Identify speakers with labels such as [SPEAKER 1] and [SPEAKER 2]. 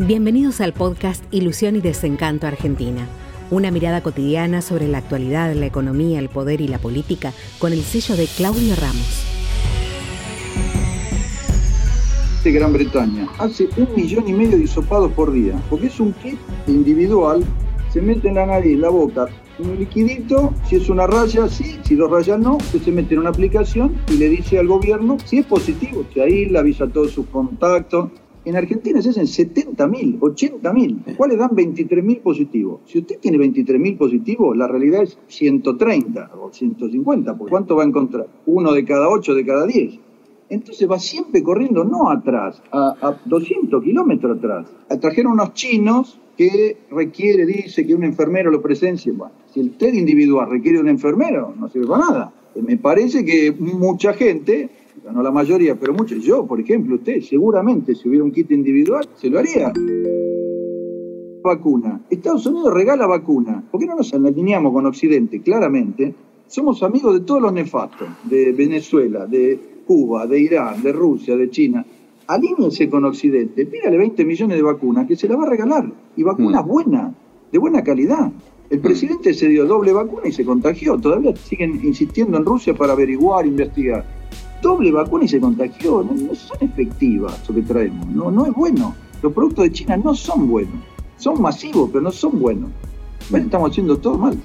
[SPEAKER 1] Bienvenidos al podcast Ilusión y Desencanto Argentina. Una mirada cotidiana sobre la actualidad, la economía, el poder y la política con el sello de Claudio Ramos.
[SPEAKER 2] De Gran Bretaña hace un millón y medio de por día, porque es un kit individual, se mete en la nariz, la boca, un liquidito, si es una raya, sí, si dos rayas no, usted se mete en una aplicación y le dice al gobierno si es positivo, que ahí le avisa a todos sus contactos, en Argentina se hacen 70.000, 80.000. ¿Cuáles dan 23.000 positivos? Si usted tiene 23.000 positivos, la realidad es 130 o 150. ¿Por cuánto va a encontrar? Uno de cada ocho, de cada diez. Entonces va siempre corriendo, no atrás, a, 200 kilómetros atrás. Trajeron unos chinos que requiere, dice, que un enfermero lo presencie. Bueno, si el TED individual requiere un enfermero, no sirve para nada. Me parece que mucha gente no la mayoría, pero muchos, yo, por ejemplo, usted, seguramente si hubiera un kit individual, se lo haría. Vacuna. Estados Unidos regala vacuna. ¿Por qué no nos alineamos con Occidente? Claramente, somos amigos de todos los nefastos, de Venezuela, de Cuba, de Irán, de Rusia, de China. Alíñense con Occidente, pídale 20 millones de vacunas, que se la va a regalar. Y vacunas mm. buenas, de buena calidad. El presidente se dio doble vacuna y se contagió. Todavía siguen insistiendo en Rusia para averiguar, investigar doble vacuna y se contagió. No, son efectivas lo que traemos. No, no es bueno. Los productos de China no son buenos. Son masivos, pero no son buenos. Bueno, estamos haciendo todo mal.